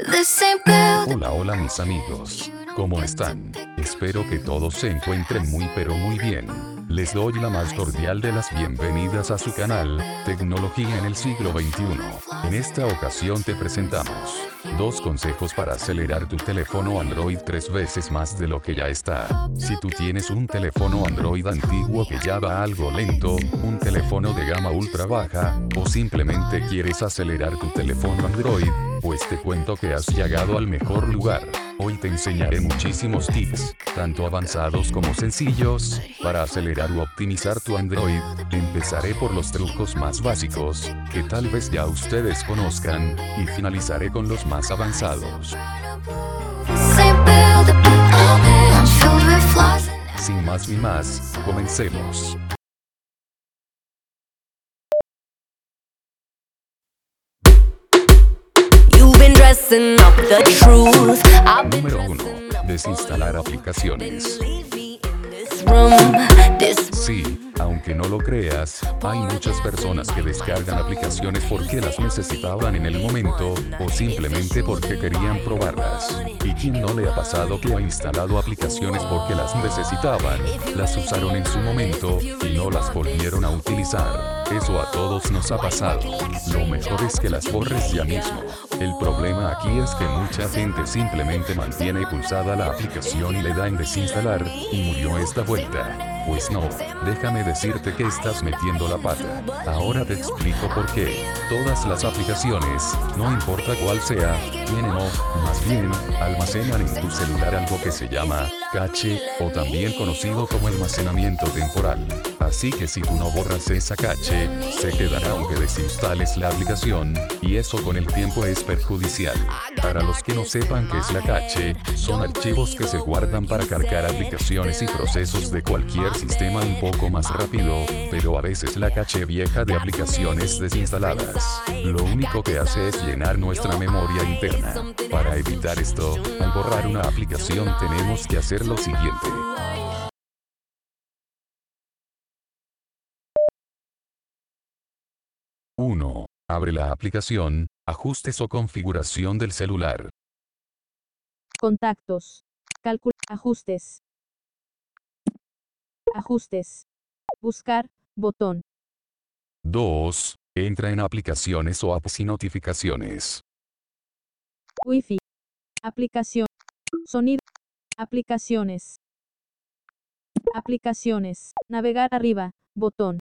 Hola, hola mis amigos. ¿Cómo están? Espero que todos se encuentren muy pero muy bien. Les doy la más cordial de las bienvenidas a su canal, Tecnología en el siglo XXI. En esta ocasión te presentamos dos consejos para acelerar tu teléfono Android tres veces más de lo que ya está. Si tú tienes un teléfono Android antiguo que ya va algo lento, un teléfono de gama ultra baja, o simplemente quieres acelerar tu teléfono Android, pues te cuento que has llegado al mejor lugar. Hoy te enseñaré muchísimos tips, tanto avanzados como sencillos, para acelerar o optimizar tu Android. Empezaré por los trucos más básicos, que tal vez ya ustedes conozcan, y finalizaré con los más avanzados. Sin más ni más, comencemos. Número 1. dressing up Desinstalar aplicaciones. Sí, aunque no lo creas, hay muchas personas que descargan aplicaciones porque las necesitaban en el momento, o simplemente porque querían probarlas. ¿Y quién no le ha pasado que ha instalado aplicaciones porque las necesitaban, las usaron en su momento, y no las volvieron a utilizar? Eso a todos nos ha pasado. Lo mejor es que las borres ya mismo. El problema aquí es que mucha gente simplemente mantiene pulsada la aplicación y le da en desinstalar, y murió esta vuelta. Pues no, déjame decirte que estás metiendo la pata. Ahora te explico por qué. Todas las aplicaciones, no importa cuál sea, tienen o, más bien, almacenan en tu celular algo que se llama cache, o también conocido como almacenamiento temporal. Así que si tú no borras esa cache, se quedará aunque desinstales la aplicación, y eso con el tiempo es perjudicial. Para los que no sepan qué es la cache, son archivos que se guardan para cargar aplicaciones y procesos de cualquier sistema un poco más rápido, pero a veces la cache vieja de aplicaciones desinstaladas. Lo único que hace es llenar nuestra memoria interna. Para evitar esto, al borrar una aplicación tenemos que hacer lo siguiente. Abre la aplicación, ajustes o configuración del celular. Contactos. Cálculo. Ajustes. Ajustes. Buscar. Botón. 2. Entra en aplicaciones o apps y notificaciones. Wi-Fi. Aplicación. Sonido. Aplicaciones. Aplicaciones. Navegar arriba. Botón.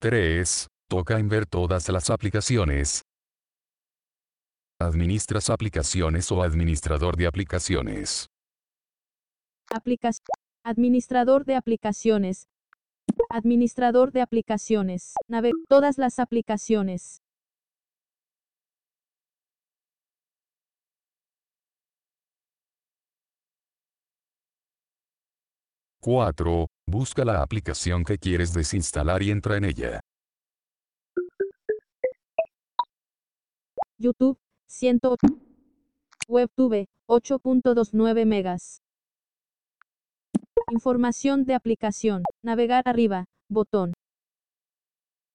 3. Toca en ver todas las aplicaciones. Administras aplicaciones o administrador de aplicaciones. Administrador de aplicaciones. Administrador de aplicaciones. Nave. Todas las aplicaciones. 4. Busca la aplicación que quieres desinstalar y entra en ella. YouTube. 108. WebTube. 8.29 megas. Información de aplicación. Navegar arriba. Botón.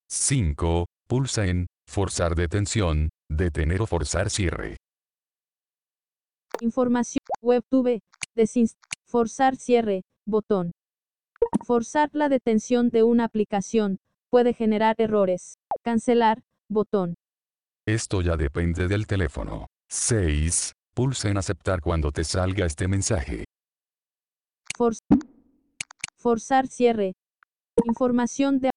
5. Pulsa en Forzar detención, detener o forzar cierre. Información. WebTube. Desinst. Forzar cierre. Botón. Forzar la detención de una aplicación puede generar errores. Cancelar. Botón. Esto ya depende del teléfono. 6. Pulsa en aceptar cuando te salga este mensaje. For- Forzar cierre. Información de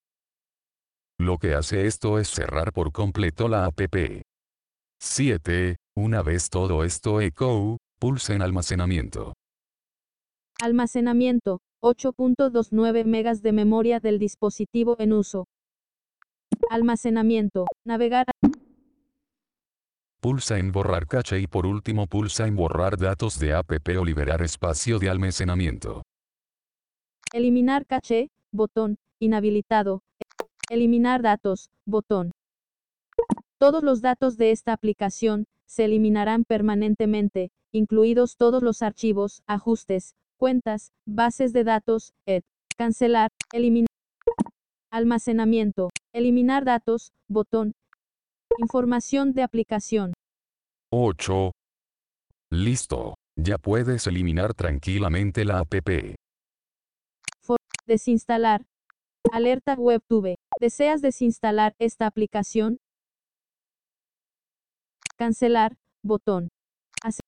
Lo que hace esto es cerrar por completo la app. 7. Una vez todo esto echo, pulsa en almacenamiento. almacenamiento. 8.29 megas de memoria del dispositivo en uso. Almacenamiento. Navegar. Pulsa en borrar cache y por último pulsa en borrar datos de app o liberar espacio de almacenamiento. Eliminar caché. Botón. Inhabilitado. Eliminar datos. Botón. Todos los datos de esta aplicación se eliminarán permanentemente, incluidos todos los archivos, ajustes, cuentas, bases de datos, ed. Cancelar, eliminar. Almacenamiento, eliminar datos, botón. Información de aplicación. 8. Listo. Ya puedes eliminar tranquilamente la app. Desinstalar. Alerta WebTube. ¿Deseas desinstalar esta aplicación? Cancelar. Botón. Hace-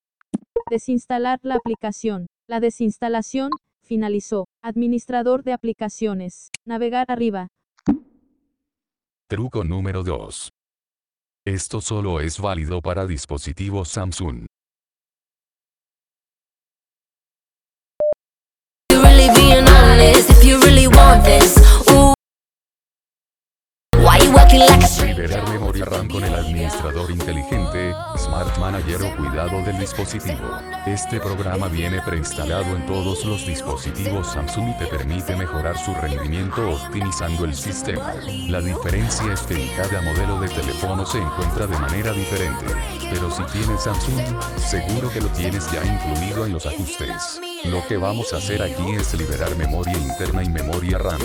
Desinstalar la aplicación. La desinstalación finalizó. Administrador de aplicaciones. Navegar arriba. Truco número 2. Esto solo es válido para dispositivos Samsung. Liberar memoria RAM con el administrador inteligente, Smart Manager o cuidado del dispositivo. Este programa viene preinstalado en todos los dispositivos Samsung y te permite mejorar su rendimiento optimizando el sistema. La diferencia es que en cada modelo de teléfono se encuentra de manera diferente. Pero si tienes Samsung, seguro que lo tienes ya incluido en los ajustes. Lo que vamos a hacer aquí es liberar memoria interna y memoria RAM.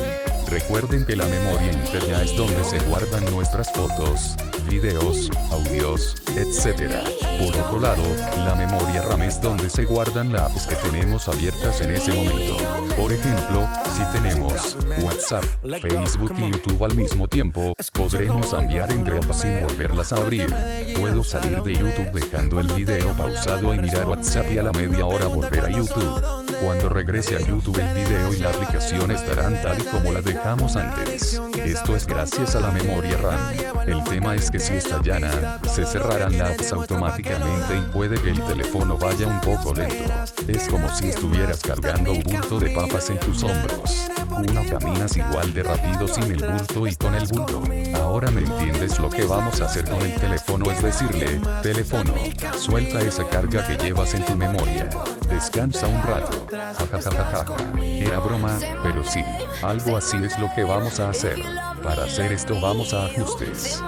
Recuerden que la memoria interna es donde se guardan nuestras fotos, videos, audios, etc. Por otro lado, la memoria RAM es donde se guardan las apps que tenemos abiertas en ese momento. Por ejemplo, si tenemos WhatsApp, Facebook y YouTube al mismo tiempo, podremos cambiar entre apps sin volverlas a abrir. Puedo salir de YouTube dejando el video pausado y mirar WhatsApp y a la media hora volver a YouTube. Cuando regrese a YouTube el video y la aplicación estarán tal y como la dejamos antes. Esto es gracias a la memoria RAM. El tema es que si está llana, se cerrarán las apps automáticamente y puede que el teléfono vaya un poco lento. Es como si estuvieras cargando un bulto de papas en tus hombros. Uno caminas igual de rápido sin el bulto y con el bulto. Ahora me entiendes lo que vamos a hacer con el teléfono es decirle, teléfono, suelta esa carga que llevas en tu memoria. Descansa un rato. Jajajajaja. Era broma, pero sí, algo así es lo que vamos a hacer. Para hacer esto vamos a ajustes.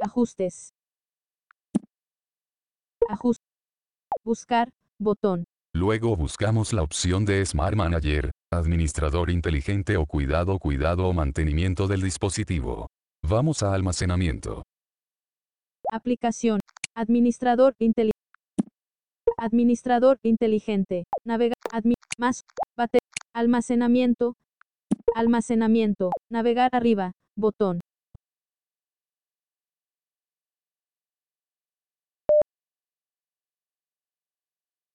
Ajustes. Ajustes. Buscar. Botón. Luego buscamos la opción de Smart Manager, administrador inteligente o cuidado, cuidado o mantenimiento del dispositivo. Vamos a almacenamiento. Aplicación. Administrador inteligente. Administrador inteligente. Navegar. Admi más. Bate. Almacenamiento. Almacenamiento. Navegar arriba. Botón.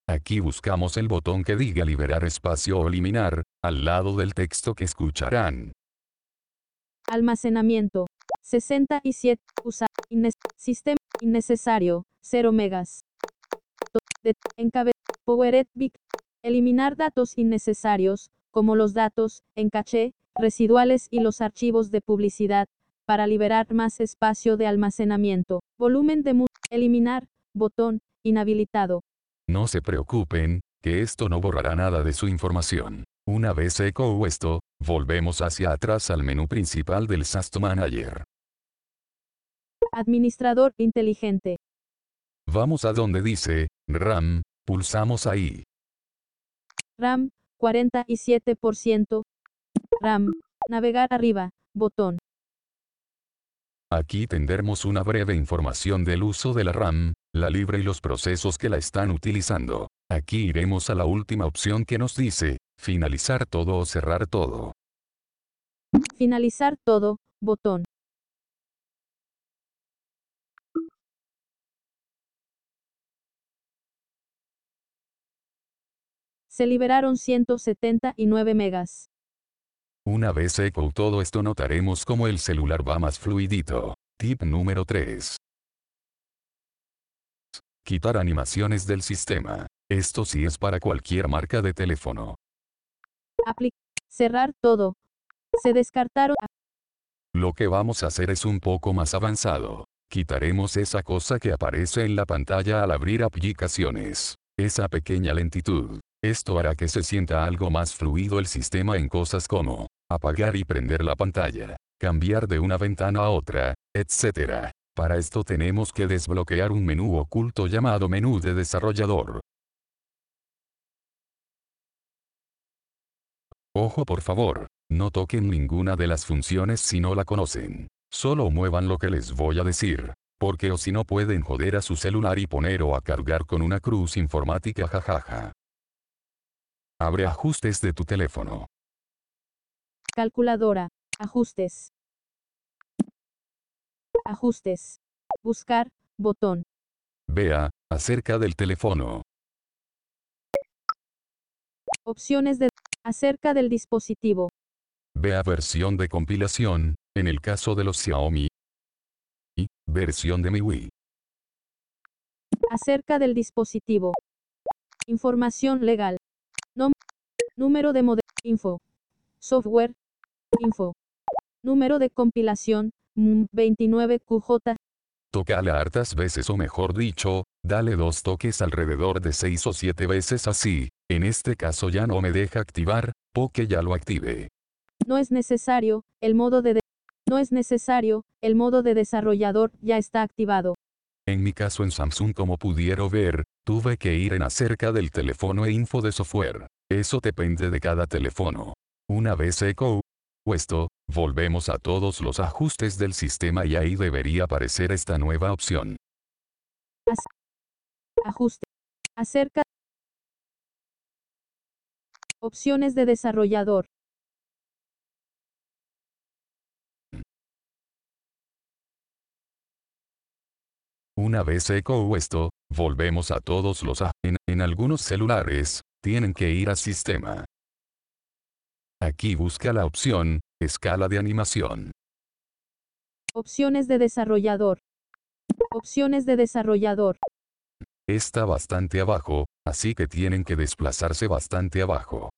Aquí buscamos el botón que diga liberar espacio o eliminar, al lado del texto que escucharán. Almacenamiento. 67. Usa. Innes sistema. Innecesario. 0 megas. De- encabe- Powered Big. Eliminar datos innecesarios, como los datos, en caché, residuales y los archivos de publicidad, para liberar más espacio de almacenamiento. Volumen de Eliminar. Botón. Inhabilitado. No se preocupen, que esto no borrará nada de su información. Una vez eco esto, volvemos hacia atrás al menú principal del SAST Manager. Administrador inteligente. Vamos a donde dice, RAM, pulsamos ahí. RAM. 47%. RAM. Navegar arriba. Botón. Aquí tendremos una breve información del uso de la RAM, la libre y los procesos que la están utilizando. Aquí iremos a la última opción que nos dice, finalizar todo o cerrar todo. Finalizar todo. Botón. Se liberaron 179 megas. Una vez eco todo esto notaremos como el celular va más fluidito. Tip número 3. Quitar animaciones del sistema. Esto sí es para cualquier marca de teléfono. Cerrar todo. Se descartaron. Lo que vamos a hacer es un poco más avanzado. Quitaremos esa cosa que aparece en la pantalla al abrir aplicaciones. Esa pequeña lentitud. Esto hará que se sienta algo más fluido el sistema en cosas como apagar y prender la pantalla, cambiar de una ventana a otra, etc. Para esto tenemos que desbloquear un menú oculto llamado menú de desarrollador. Ojo por favor, No toquen ninguna de las funciones si no la conocen. Solo muevan lo que les voy a decir. Porque o si no pueden joder a su celular y poner o a cargar con una cruz informática jajaja. Abre ajustes de tu teléfono. Calculadora. Ajustes. Ajustes. Buscar. Botón. Vea, acerca del teléfono. Opciones de acerca del dispositivo. Vea versión de compilación, en el caso de los Xiaomi. Y, versión de MIUI. Acerca del dispositivo. Información legal. Nom- número de modelo. Info. Software. Info. Número de compilación. Mm, 29QJ. Tócala hartas veces o mejor dicho, dale dos toques alrededor de 6 o 7 veces así, en este caso ya no me deja activar, porque ya lo active. No es necesario, el modo de, de- no es necesario, el modo de desarrollador ya está activado. En mi caso en Samsung como pudieron ver, tuve que ir en acerca del teléfono e info de software. Eso depende de cada teléfono. Una vez eco esto, volvemos a todos los ajustes del sistema y ahí debería aparecer esta nueva opción. Ajuste. Acerca. Opciones de desarrollador. Una vez eco esto, volvemos a todos los a en, en algunos celulares, tienen que ir a sistema. Aquí busca la opción, escala de animación. Opciones de desarrollador. Opciones de desarrollador. Está bastante abajo, así que tienen que desplazarse bastante abajo.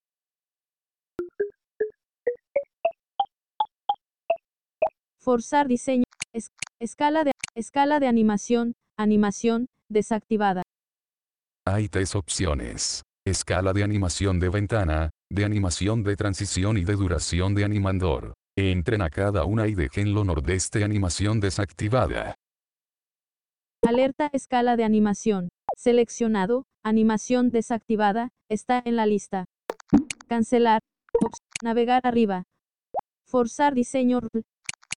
Forzar diseño. es- escala de escala de animación. Animación desactivada. Hay tres opciones. Escala de animación de ventana, de animación de transición y de duración de animador. Entren a cada una y déjenlo nordeste animación desactivada. Alerta escala de animación. Seleccionado. Animación desactivada. Está en la lista. Cancelar. Navegar arriba. Forzar diseño.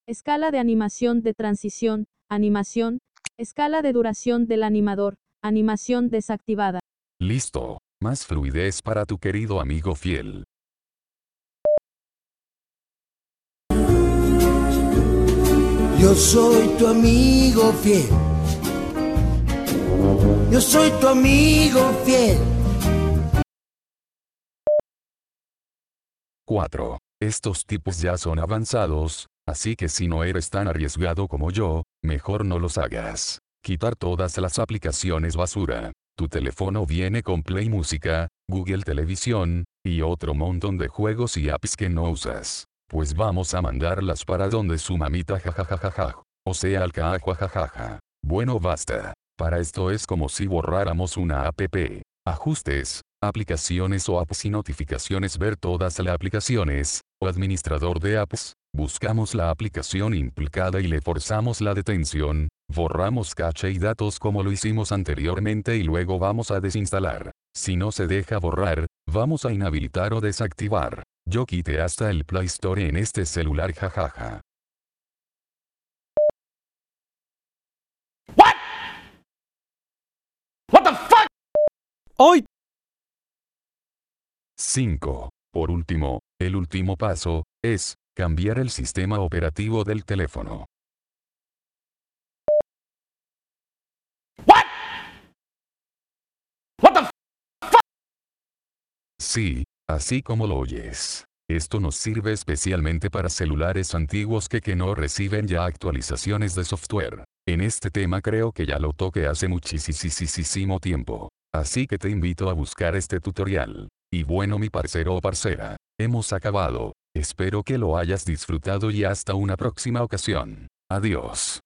Escala de animación de transición. Animación. Escala de duración del animador. Animación desactivada. Listo. Más fluidez para tu querido amigo fiel. Yo soy tu amigo fiel. Yo soy tu amigo fiel. 4. Estos tipos ya son avanzados, así que si no eres tan arriesgado como yo, mejor no los hagas. Quitar todas las aplicaciones basura. Tu teléfono viene con Play Música, Google Televisión, y otro montón de juegos y apps que no usas. Pues vamos a mandarlas para donde su mamita jajajajaja. O sea al jajajaja. Bueno basta. Para esto es como si borráramos una app. Ajustes, aplicaciones o apps y notificaciones ver todas las aplicaciones, o administrador de apps, buscamos la aplicación implicada y le forzamos la detención, borramos caché y datos como lo hicimos anteriormente y luego vamos a desinstalar. Si no se deja borrar, vamos a inhabilitar o desactivar. Yo quité hasta el Play Store en este celular jajaja. ¡Ay! 5. Por último, el último paso, es, cambiar el sistema operativo del teléfono. Sí, así como lo oyes. Esto nos sirve especialmente para celulares antiguos que, que no reciben ya actualizaciones de software. En este tema creo que ya lo toqué hace muchísimo tiempo. Así que te invito a buscar este tutorial. Y bueno mi parcero o parcera, hemos acabado. Espero que lo hayas disfrutado y hasta una próxima ocasión. Adiós.